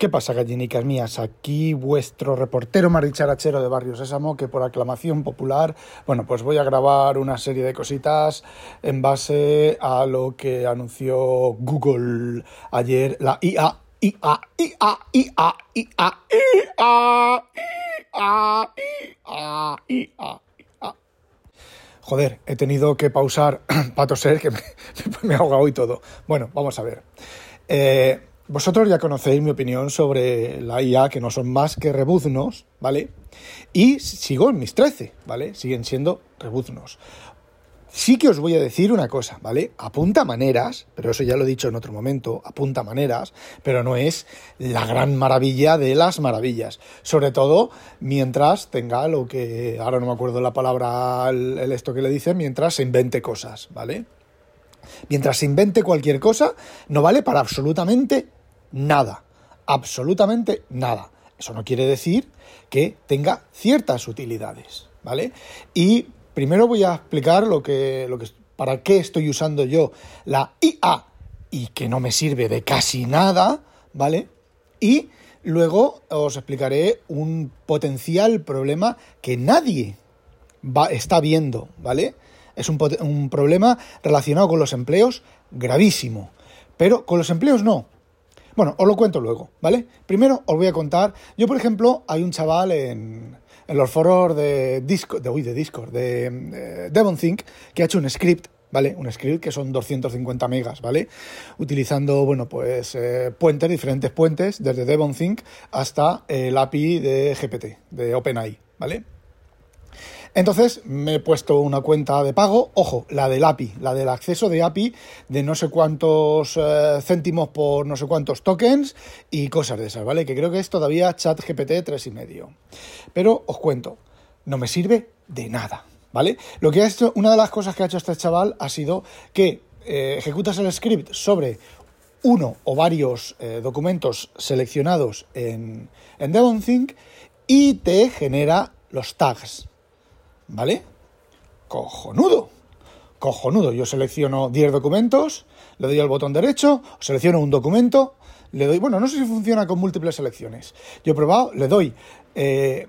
¿Qué pasa, gallinicas mías? Aquí vuestro reportero maricharachero de Barrio Sésamo, que por aclamación popular, bueno, pues voy a grabar una serie de cositas en base a lo que anunció Google ayer, la IA, IA, IA, IA, IA, IA, IA, IA, IA. Joder, he tenido que pausar para toser, que me, me he ahogado y todo. Bueno, vamos a ver. Eh, vosotros ya conocéis mi opinión sobre la IA, que no son más que rebuznos, ¿vale? Y sigo en mis 13, ¿vale? Siguen siendo rebuznos. Sí que os voy a decir una cosa, ¿vale? Apunta maneras, pero eso ya lo he dicho en otro momento, apunta maneras, pero no es la gran maravilla de las maravillas. Sobre todo mientras tenga lo que, ahora no me acuerdo la palabra, el, el esto que le dicen, mientras se invente cosas, ¿vale? Mientras se invente cualquier cosa, no vale para absolutamente nada, absolutamente nada. Eso no quiere decir que tenga ciertas utilidades, ¿vale? Y primero voy a explicar lo que, lo que, para qué estoy usando yo la IA y que no me sirve de casi nada, ¿vale? Y luego os explicaré un potencial problema que nadie va, está viendo, ¿vale? Es un, un problema relacionado con los empleos gravísimo. Pero con los empleos no, bueno, os lo cuento luego, ¿vale? Primero os voy a contar. Yo, por ejemplo, hay un chaval en, en los foros de Discord, de, uy, de Discord, de, de DevonThink, que ha hecho un script ¿vale? Un script que son 250 megas, ¿vale? Utilizando, bueno, pues eh, puentes, diferentes puentes, desde DevonThink hasta el API de GPT, de OpenAI, ¿vale? Entonces me he puesto una cuenta de pago, ojo, la del API, la del acceso de API de no sé cuántos eh, céntimos por no sé cuántos tokens y cosas de esas, ¿vale? Que creo que es todavía ChatGPT 3,5. Pero os cuento, no me sirve de nada, ¿vale? Lo que ha hecho, una de las cosas que ha hecho este chaval ha sido que eh, ejecutas el script sobre uno o varios eh, documentos seleccionados en, en DevonThink y te genera los tags, ¿Vale? Cojonudo. Cojonudo. Yo selecciono 10 documentos, le doy al botón derecho, selecciono un documento, le doy... Bueno, no sé si funciona con múltiples selecciones. Yo he probado, le doy... Eh,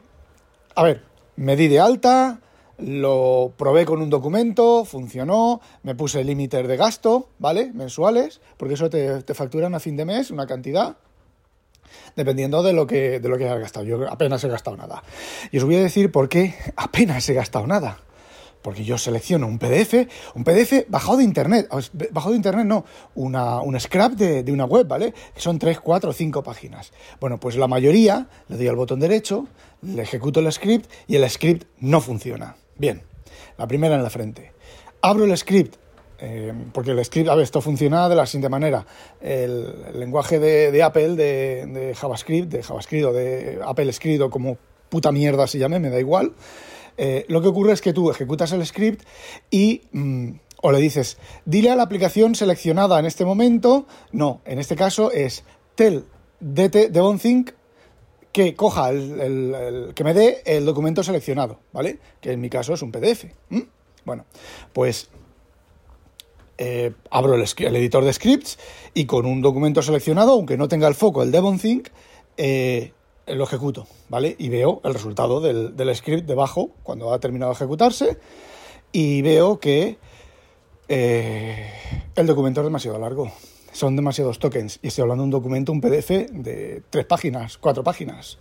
a ver, me di de alta, lo probé con un documento, funcionó, me puse límites de gasto, ¿vale? Mensuales, porque eso te, te facturan a fin de mes una cantidad dependiendo de lo que, de lo que hayas gastado. Yo apenas he gastado nada. Y os voy a decir por qué apenas he gastado nada. Porque yo selecciono un PDF, un PDF bajado de internet, bajado de internet no, una, un scrap de, de una web, ¿vale? Que son 3, 4, 5 páginas. Bueno, pues la mayoría le doy al botón derecho, le ejecuto el script y el script no funciona. Bien, la primera en la frente. Abro el script eh, porque el script, a ver, esto funciona de la siguiente manera. El, lenguaje de, de Apple, de, de, JavaScript, de JavaScript o de Apple escrito como puta mierda se llame, me da igual. Eh, lo que ocurre es que tú ejecutas el script y mmm, o le dices, dile a la aplicación seleccionada en este momento, no, en este caso es tell DT DevonThink que coja el, que me dé el documento seleccionado, ¿vale? Que en mi caso es un PDF. ¿Mm? Bueno, pues eh, abro el, el, editor de scripts y con un documento seleccionado, aunque no tenga el foco, el DevonThink, eh, lo ejecuto, ¿vale? Y veo el resultado del, script debajo cuando ha terminado de ejecutarse y veo que eh, el documento es demasiado largo. Son demasiados tokens y estoy hablando de un documento, un PDF de tres páginas, cuatro páginas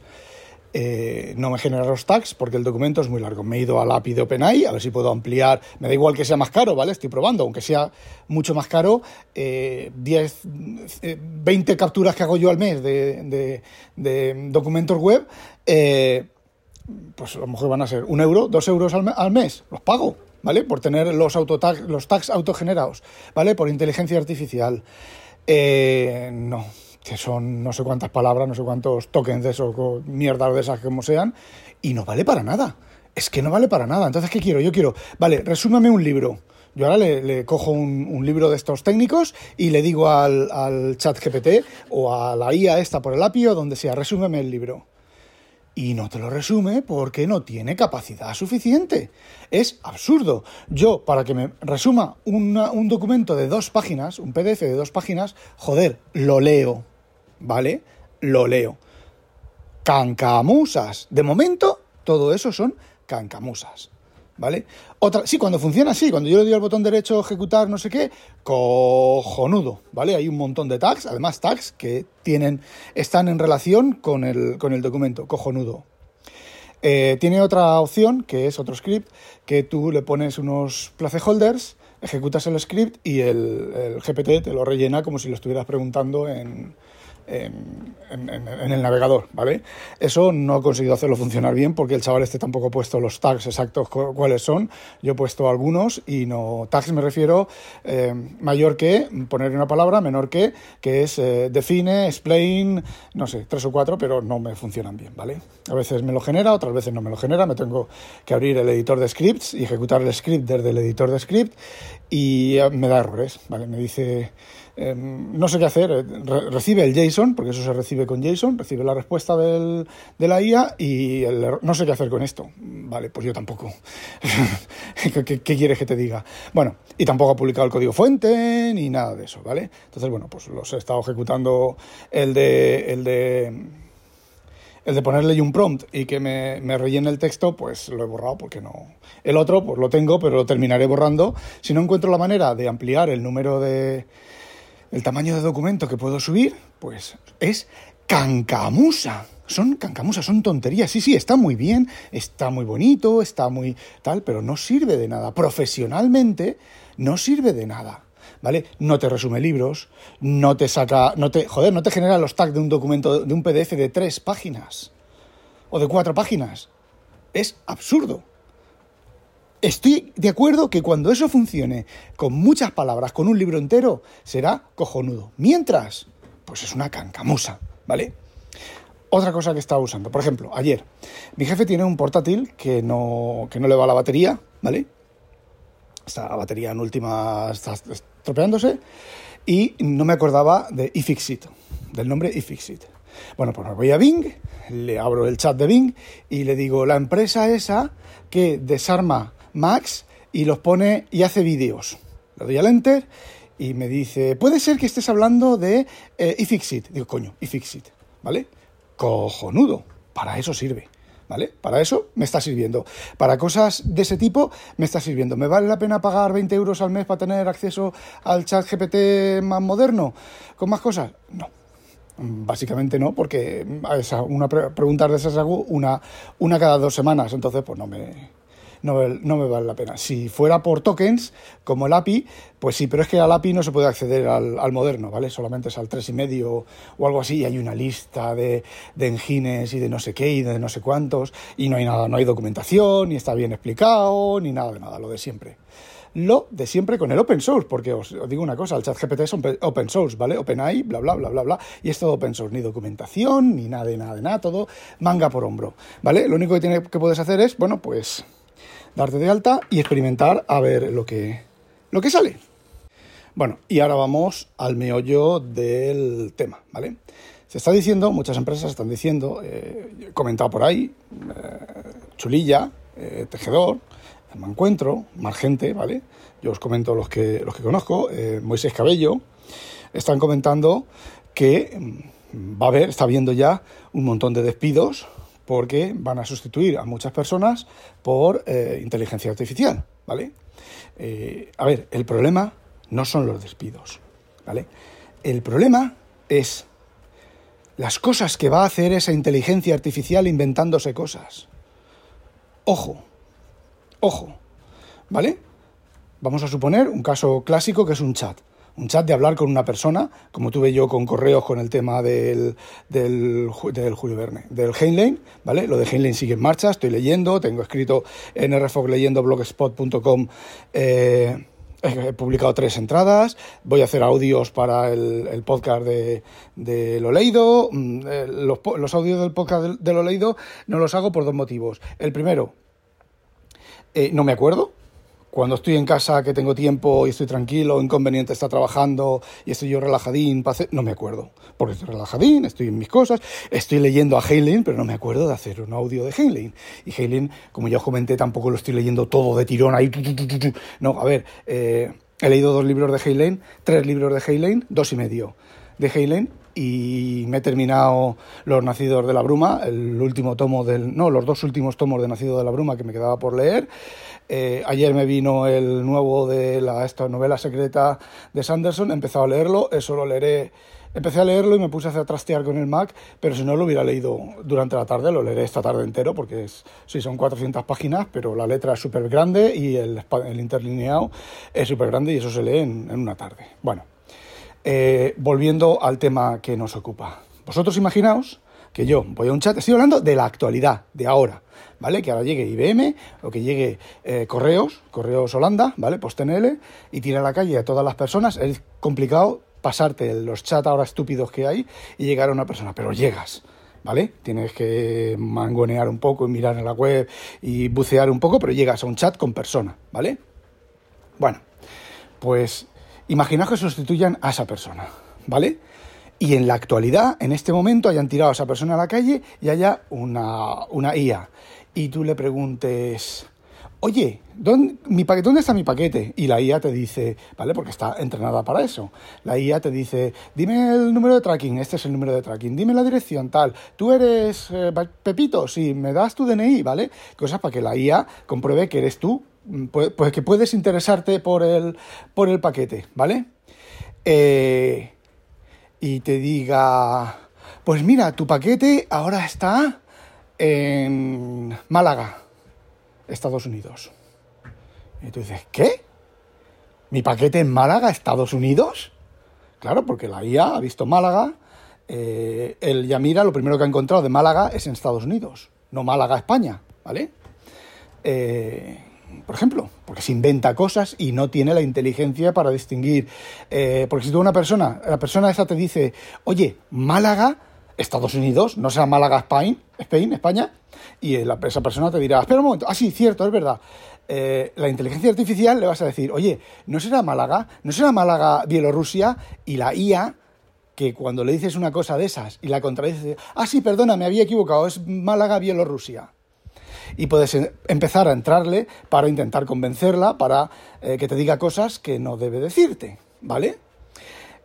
eh, no me genera los tags porque el documento es muy largo. Me he ido al API de OpenAI a ver si puedo ampliar. Me da igual que sea más caro, ¿vale? Estoy probando, aunque sea mucho más caro, eh, 10, eh, 20 capturas que hago yo al mes de, documentos web, eh, pues a lo mejor van a ser un euro, dos euros al, al mes. Los pago, ¿vale? Por tener los, autotags, los tags autogenerados, ¿vale? Por inteligencia artificial. Eh, no que son no sé cuántas palabras, no sé cuántos tokens de esos, mierdas de esas como sean, y no vale para nada. Es que no vale para nada. Entonces, ¿qué quiero? Yo quiero, vale, resúmame un libro. Yo ahora le, cojo un, libro de estos técnicos y le digo al, chat GPT o a la IA esta por el API o donde sea, resúmeme el libro y no te lo resume porque no tiene capacidad suficiente. Es absurdo. Yo, para que me resuma un documento de dos páginas, un PDF de dos páginas, joder, lo leo. ¿Vale? Lo leo. Cancamusas. De momento, todo eso son cancamusas. ¿vale? Otra, sí, cuando funciona así, cuando yo le doy al botón derecho ejecutar no sé qué, cojonudo, ¿vale? Hay un montón de tags, además tags que tienen, están en relación con el, con el documento, cojonudo. Eh, tiene otra opción, que es otro script, que tú le pones unos placeholders, ejecutas el script y el, el GPT te lo rellena como si lo estuvieras preguntando en, en, el navegador, ¿vale? Eso no he conseguido hacerlo funcionar bien porque el chaval este tampoco ha puesto los tags exactos cuáles son. Yo he puesto algunos y no. Tags me refiero eh, mayor que, poner una palabra, menor que, que es eh, define, explain, no sé, tres o cuatro, pero no me funcionan bien, ¿vale? A veces me lo genera, otras veces no me lo genera. Me tengo que abrir el editor de scripts y ejecutar el script desde el editor de script y eh, me da errores, ¿vale? Me dice Em, no sé qué hacer, eh, recibe el JSON, porque eso se recibe con JSON, recibe la respuesta del, de la IA y no sé qué hacer con esto. Vale, pues yo tampoco. ¿Qué, quieres que te diga? Bueno, y tampoco ha publicado el código fuente ni nada de eso, ¿vale? Entonces, bueno, pues los he estado ejecutando el de... El de el de ponerle un prompt y que me, me, rellene el texto, pues lo he borrado porque no. El otro, pues lo tengo, pero lo terminaré borrando. Si no encuentro la manera de ampliar el número de, el tamaño de documento que puedo subir, pues es cancamusa. Son cancamusas, son tonterías. Sí, sí, está muy bien, está muy bonito, está muy tal, pero no sirve de nada. Profesionalmente no sirve de nada. ¿Vale? No te resume libros, no te saca, no te, joder, no te genera los tags de un documento, de un PDF de tres páginas o de cuatro páginas. Es absurdo. Estoy de acuerdo que cuando eso funcione con muchas palabras, con un libro entero, será cojonudo. Mientras, pues es una cancamusa, ¿vale? Otra cosa que estaba usando, por ejemplo, ayer, mi jefe tiene un portátil que no, que no le va la batería, ¿vale? Esta batería en última está estropeándose y no me acordaba de iFixit, del nombre iFixit. Bueno, pues me voy a Bing, le abro el chat de Bing y le digo, la empresa esa que desarma Max y los pone y hace vídeos. Le doy al enter y me dice, puede ser que estés hablando de eh, iFixit. Digo, coño, iFixit, ¿vale? Cojonudo, para eso sirve. ¿Vale? Para eso me está sirviendo. Para cosas de ese tipo me está sirviendo. ¿Me vale la pena pagar 20 euros al mes para tener acceso al chat GPT más moderno? ¿Con más cosas? No. Básicamente no, porque una preguntas de esas hago una, una cada dos semanas, entonces pues no me, no, me vale la pena. Si fuera por tokens, como el API, pues sí, pero es que al API no se puede acceder al, moderno, ¿vale? Solamente es al 3,5 o algo así, y hay una lista de, de engines y de no sé qué y de no sé cuántos, y no hay nada, no hay documentación, ni está bien explicado, ni nada de nada, lo de siempre lo de siempre con el open source, porque os, digo una cosa, el chat GPT es open source, ¿vale? OpenAI, bla, bla, bla, bla, bla, y es todo open source, ni documentación, ni nada de nada de nada, todo manga por hombro, ¿vale? Lo único que, tiene, que puedes hacer es, bueno, pues darte de alta y experimentar a ver lo que, lo que sale. Bueno, y ahora vamos al meollo del tema, ¿vale? Se está diciendo, muchas empresas están diciendo, eh, comentado por ahí, eh, Chulilla, eh, Tejedor, Me Encuentro, Margente, ¿vale? Yo os comento los que, los que conozco, Moisés Cabello, están comentando que mm, va a haber, está habiendo ya un montón de despidos porque van a sustituir a muchas personas por eh, inteligencia artificial, ¿vale? Eh, a ver, el problema no son los despidos, ¿vale? El problema es las cosas que va a hacer esa inteligencia artificial inventándose cosas. Ojo, ojo, ¿vale? Vamos a suponer un caso clásico que es un chat un chat de hablar con una persona, como tuve yo con correos con el tema del, del, del Julio Verne, del Heinlein, ¿vale? Lo de Heinlein sigue en marcha, estoy leyendo, tengo escrito en rfog leyendo blogspot.com eh, he publicado tres entradas, voy a hacer audios para el, podcast de, de, lo leído. Mm, eh, los, audios del podcast de, lo leído no los hago por dos motivos. El primero, eh, no me acuerdo, cuando estoy en casa, que tengo tiempo y estoy tranquilo, inconveniente está trabajando y estoy yo relajadín, no me acuerdo. Porque estoy relajadín, estoy en mis cosas, estoy leyendo a Heinlein, pero no me acuerdo de hacer un audio de Heinlein. Y Heinlein, como ya os comenté, tampoco lo estoy leyendo todo de tirón ahí. No, a ver, eh, he leído dos libros de Heinlein, tres libros de Heinlein, dos y medio de Heinlein y me he terminado Los Nacidos de la Bruma, el último tomo del. No, los dos últimos tomos de Nacido de la Bruma que me quedaba por leer. Eh, ayer me vino el nuevo de la esta novela secreta de Sanderson, he empezado a leerlo, eso lo leeré. Empecé a leerlo y me puse a trastear con el Mac, pero si no lo hubiera leído durante la tarde, lo leeré esta tarde entero, porque es, sí, son 400 páginas, pero la letra es súper grande y el, el, interlineado es súper grande y eso se lee en una tarde. Bueno, eh, volviendo al tema que nos ocupa. Vosotros imaginaos que yo voy a un chat, estoy hablando de la actualidad, de ahora, ¿vale? Que ahora llegue IBM o que llegue eh, Correos, Correos Holanda, ¿vale? PostNL y tire a la calle a todas las personas. Es complicado pasarte los chats ahora estúpidos que hay y llegar a una persona, pero llegas. ¿Vale? Tienes que mangonear un poco y mirar en la web y bucear un poco, pero llegas a un chat con persona, ¿vale? Bueno, pues Imaginaos que sustituyan a esa persona, ¿vale? Y en la actualidad, en este momento, hayan tirado a esa persona a la calle y haya una, una IA. Y tú le preguntes, oye, ¿dónde, mi paquete, ¿dónde está mi paquete? Y la IA te dice, ¿vale? Porque está entrenada para eso. La IA te dice, dime el número de tracking, este es el número de tracking, dime la dirección, tal. Tú eres eh, Pepito, sí, me das tu DNI, ¿vale? Cosas para que la IA compruebe que eres tú pues, pues, que puedes interesarte por el, por el paquete, ¿vale? Eh, y te diga, pues mira, tu paquete ahora está en Málaga, Estados Unidos. Y tú dices, ¿qué? ¿Mi paquete en Málaga, Estados Unidos? Claro, porque la IA ha visto Málaga, eh, el Yamira lo primero que ha encontrado de Málaga es en Estados Unidos, no Málaga, España, ¿vale? Eh, por ejemplo, porque se inventa cosas y no tiene la inteligencia para distinguir. Eh, porque si tú una persona, la persona esa te dice, oye, Málaga, Estados Unidos, no sea Málaga, Spain, Spain, España, y esa persona te dirá, espera un momento, ah, sí, cierto, es verdad. Eh, la inteligencia artificial le vas a decir, oye, ¿no será Málaga? ¿No será Málaga, Bielorrusia? Y la IA que cuando le dices una cosa de esas y la contradices, ah, sí, perdona, me había equivocado, es Málaga, Bielorrusia y puedes empezar a entrarle para intentar convencerla, para eh, que te diga cosas que no debe decirte, ¿vale?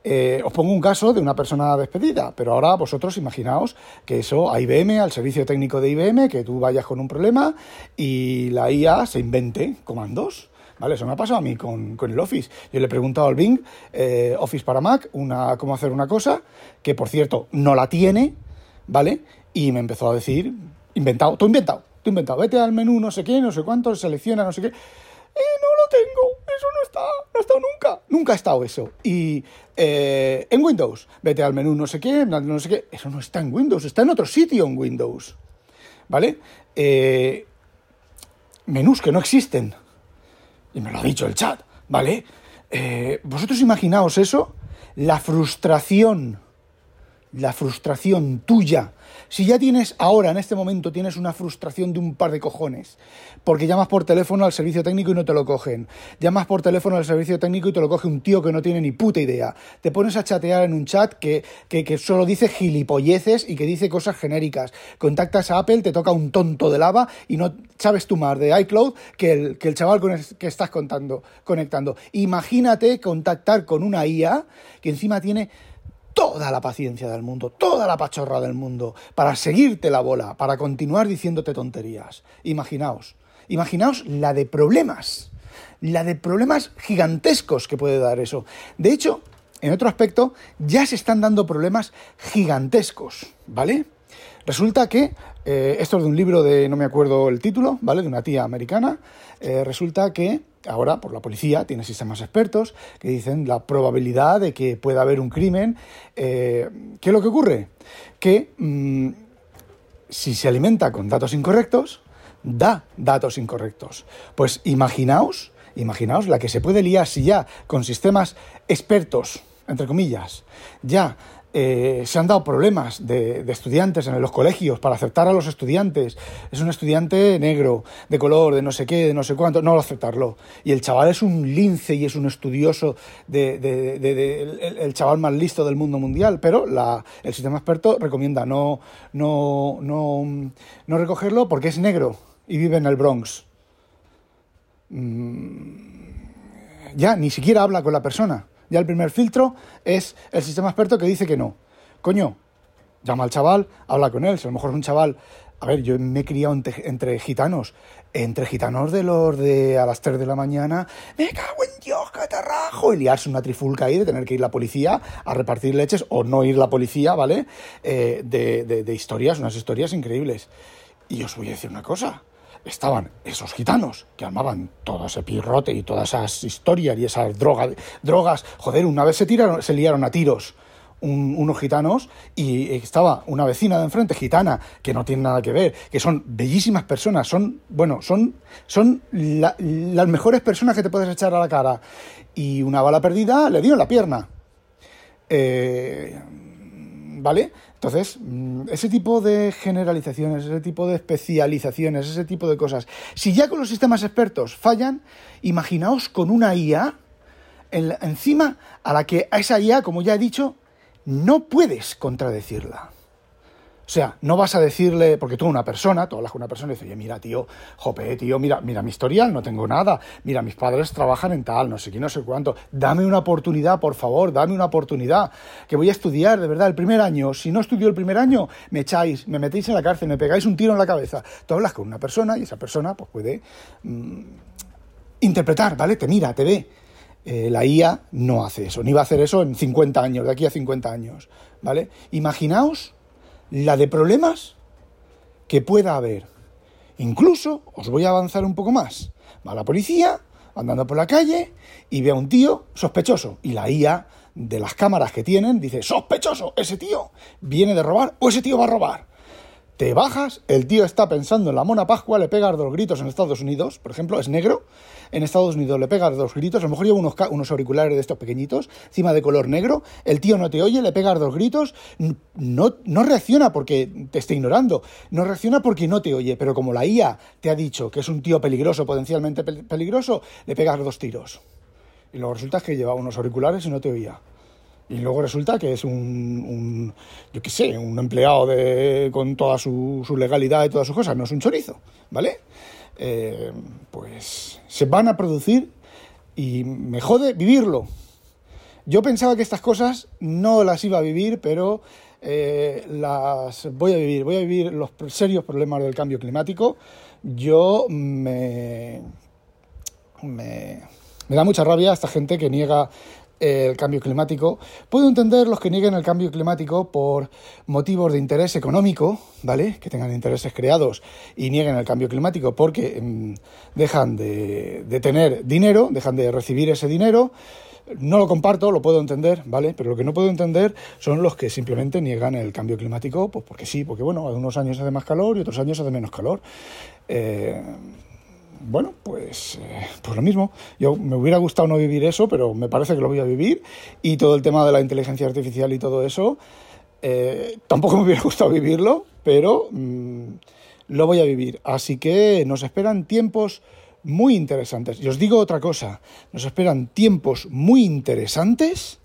Eh, os pongo un caso de una persona despedida, pero ahora vosotros imaginaos que eso a IBM, al servicio técnico de IBM, que tú vayas con un problema y la IA se invente comandos. ¿Vale? Eso me ha pasado a mí con, el Office. Yo le he preguntado al Bing, eh, Office para Mac, una, cómo hacer una cosa, que por cierto no la tiene, ¿vale? Y me empezó a decir, inventado, todo inventado tú vete al menú no sé qué, no sé cuánto, selecciona no sé qué. Eh, no lo tengo, eso no está, no ha estado nunca, nunca ha estado eso. Y eh, en Windows, vete al menú no sé qué, no sé qué, eso no está en Windows, está en otro sitio en Windows. ¿Vale? Eh, menús que no existen. Y me lo ha dicho el chat, ¿vale? Eh, vosotros imaginaos eso, la frustración, la frustración tuya. Si ya tienes ahora, en este momento, tienes una frustración de un par de cojones, porque llamas por teléfono al servicio técnico y no te lo cogen, llamas por teléfono al servicio técnico y te lo coge un tío que no tiene ni puta idea, te pones a chatear en un chat que, que, solo dice gilipolleces y que dice cosas genéricas, contactas a Apple, te toca un tonto de lava y no sabes tú más de iCloud que el, que el chaval con el que estás contando, conectando. Imagínate contactar con una IA que encima tiene toda la paciencia del mundo, toda la pachorra del mundo, para seguirte la bola, para continuar diciéndote tonterías. Imaginaos, imaginaos la de problemas, la de problemas gigantescos que puede dar eso. De hecho, en otro aspecto, ya se están dando problemas gigantescos, ¿vale? Resulta que, eh, esto es de un libro de, no me acuerdo el título, ¿vale? De una tía americana, eh, resulta que ahora por la policía tiene sistemas expertos que dicen la probabilidad de que pueda haber un crimen. Eh, ¿Qué es lo que ocurre? Que mm, si se alimenta con datos incorrectos, da datos incorrectos. Pues imaginaos, imaginaos la que se puede liar si ya con sistemas expertos, entre comillas, ya eh, se han dado problemas de, estudiantes en los colegios para aceptar a los estudiantes. Es un estudiante negro, de color, de no sé qué, de no sé cuánto, no lo aceptarlo. Y el chaval es un lince y es un estudioso, de, el, chaval más listo del mundo mundial, pero la, el sistema experto recomienda no, no, no, no recogerlo porque es negro y vive en el Bronx. Mm, ya, ni siquiera habla con la persona. Ya el primer filtro es el sistema experto que dice que no. Coño, llama al chaval, habla con él. Si a lo mejor es un chaval. A ver, yo me he criado entre, gitanos. Entre gitanos de los de a las 3 de la mañana. ¡Me cago en Dios, catarrajo! Y liarse una trifulca ahí de tener que ir la policía a repartir leches o no ir la policía, ¿vale? Eh, de, de historias, unas historias increíbles. Y os voy a decir una cosa estaban esos gitanos que armaban todo ese pirrote y todas esas historias y esas drogas, drogas. Joder, una vez se tiraron, se liaron a tiros unos gitanos y estaba una vecina de enfrente gitana que no tiene nada que ver, que son bellísimas personas, son, bueno, son, son las mejores personas que te puedes echar a la cara. Y una bala perdida le dio en la pierna. Eh, ¿Vale? Entonces, mm, ese tipo de generalizaciones, ese tipo de especializaciones, ese tipo de cosas, si ya con los sistemas expertos fallan, imaginaos con una IA encima a la que a esa IA, como ya he dicho, no puedes contradecirla. O sea, no vas a decirle, porque tú una persona, tú hablas con una persona y dices, oye, mira, tío, jope, tío, mira, mira mi historial, no tengo nada, mira, mis padres trabajan en tal, no sé qué, no sé cuánto, dame una oportunidad, por favor, dame una oportunidad, que voy a estudiar, de verdad, el primer año, si no estudio el primer año, me echáis, me metéis en la cárcel, me pegáis un tiro en la cabeza. Tú hablas con una persona y esa persona pues puede mm, interpretar, ¿vale? Te mira, te ve. Eh, la IA no hace eso, ni va a hacer eso en 50 años, de aquí a 50 años, ¿vale? Imaginaos la de problemas que pueda haber. Incluso, os voy a avanzar un poco más. Va la policía andando por la calle y ve a un tío sospechoso. Y la IA de las cámaras que tienen dice, sospechoso, ese tío viene de robar o ese tío va a robar. Te bajas, el tío está pensando en la mona Pascua, le pega dos gritos en Estados Unidos, por ejemplo, es negro, en Estados Unidos le pega dos gritos, a lo mejor lleva unos, unos auriculares de estos pequeñitos, encima de color negro, el tío no te oye, le pega dos gritos, no, no reacciona porque te está ignorando, no reacciona porque no te oye, pero como la IA te ha dicho que es un tío peligroso, potencialmente peligroso, le pegas dos tiros. Y luego resulta que lleva unos auriculares y no te oía. Y luego resulta que es un, yo qué sé, un empleado de, con toda su, su, legalidad y todas sus cosas, no es un chorizo, ¿vale? Eh, pues se van a producir y me jode vivirlo. Yo pensaba que estas cosas no las iba a vivir, pero eh, las voy a vivir. Voy a vivir los serios problemas del cambio climático. Yo me, me, me da mucha rabia esta gente que niega el cambio climático. Puedo entender los que nieguen el cambio climático por motivos de interés económico, ¿vale? Que tengan intereses creados y nieguen el cambio climático porque mm, dejan de, tener dinero, dejan de recibir ese dinero. No lo comparto, lo puedo entender, ¿vale? Pero lo que no puedo entender son los que simplemente niegan el cambio climático, pues porque sí, porque bueno, unos años hace más calor y otros años hace menos calor. Eh, bueno, pues, eh, pues lo mismo. Yo me hubiera gustado no vivir eso, pero me parece que lo voy a vivir. Y todo el tema de la inteligencia artificial y todo eso, eh, tampoco me hubiera gustado vivirlo, pero mm, lo voy a vivir. Así que nos esperan tiempos muy interesantes. Y os digo otra cosa, nos esperan tiempos muy interesantes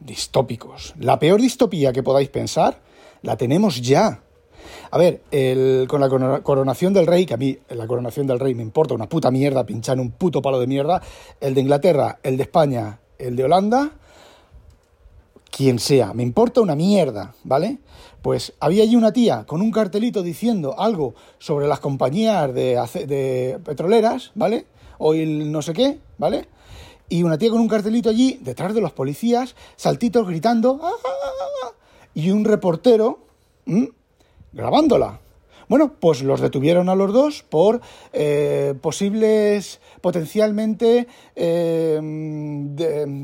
distópicos. La peor distopía que podáis pensar la tenemos ya. A ver, con la coronación del rey, que a mí la coronación del rey me importa una puta mierda, pinchar un puto palo de mierda, el de Inglaterra, el de España, el de Holanda, quien sea, me importa una mierda, ¿vale? Pues había allí una tía con un cartelito diciendo algo sobre las compañías de, petroleras, ¿vale? O el no sé qué, ¿vale? Y una tía con un cartelito allí, detrás de los policías, saltitos gritando, ¡Ah, ah, ah, y un reportero, grabándola. Bueno, pues los detuvieron a los dos por eh, posibles, potencialmente, eh,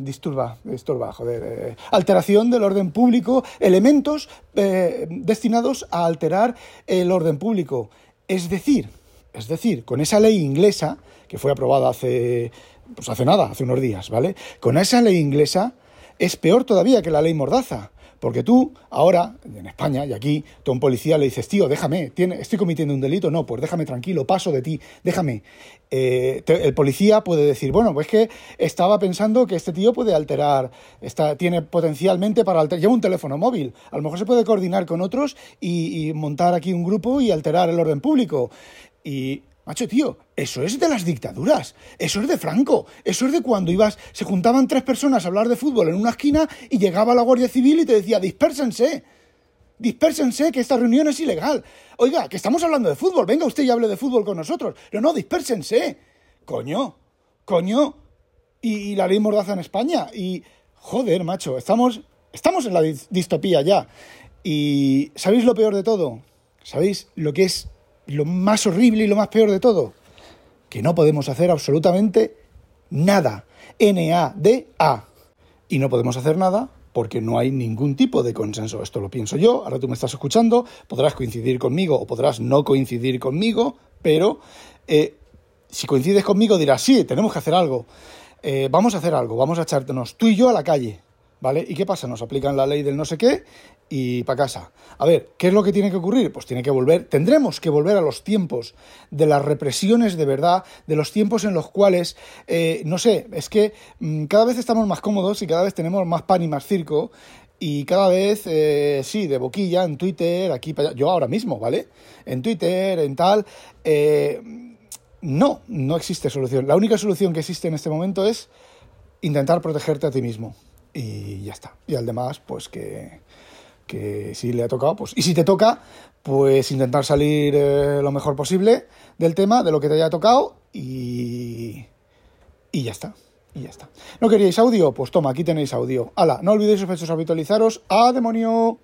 disturba, disturba, joder, eh, alteración del orden público, elementos destinados a alterar el orden público. Es decir, es decir, con esa ley inglesa, que fue aprobada hace pues hace nada, hace unos días, ¿vale? Con esa ley inglesa es peor todavía que la ley Mordaza. Porque tú, ahora, en España y aquí, tú a un policía le dices, tío, déjame, tiene, estoy cometiendo un delito, no, pues déjame tranquilo, paso de ti, déjame. Eh, el policía puede decir, bueno, pues que estaba pensando que este tío puede alterar, está, tiene potencialmente para alterar, lleva un teléfono móvil, a lo mejor se puede coordinar con otros y, y montar aquí un grupo y alterar el orden público. Y Macho, tío, eso es de las dictaduras, eso es de Franco, eso es de cuando ibas, se juntaban tres personas a hablar de fútbol en una esquina y llegaba la Guardia Civil y te decía, dispérsense, dispérsense, que esta reunión es ilegal. Oiga, que estamos hablando de fútbol, venga usted y hable de fútbol con nosotros. No, no, dispérsense. Coño, coño. Y, la ley mordaza en España. Y, joder, macho, estamos, estamos en la distopía ya. Y, ¿sabéis lo peor de todo? ¿Sabéis lo que es lo más horrible y lo más peor de todo, que no podemos hacer absolutamente nada. N-A-D-A. Y no podemos hacer nada porque no hay ningún tipo de consenso. Esto lo pienso yo, ahora tú me estás escuchando, podrás coincidir conmigo o podrás no coincidir conmigo, pero eh, si coincides conmigo dirás, sí, tenemos que hacer algo. Eh, vamos a hacer algo, vamos a echarnos tú y yo a la calle. ¿Vale? ¿Y qué pasa? Nos aplican la ley del no sé qué y para casa. A ver, ¿qué es lo que tiene que ocurrir? Pues tiene que volver, tendremos que volver a los tiempos de las represiones de verdad, de los tiempos en los cuales, eh, no sé, es que mm, cada vez estamos más cómodos y cada vez tenemos más pan y más circo. Y cada vez, eh, sí, de boquilla, en Twitter, aquí para allá, yo ahora mismo, ¿vale? En Twitter, en tal. Eh, no, no existe solución. La única solución que existe en este momento es intentar protegerte a ti mismo y ya está. Y al demás, pues que, que si le ha tocado, pues... Y si te toca, pues intentar salir eh, lo mejor posible del tema, de lo que te haya tocado y... Y ya está. Y ya está. ¿No queríais audio? Pues toma, aquí tenéis audio. Hala, no olvidéis sospechosos habitualizaros. ¡A demonio!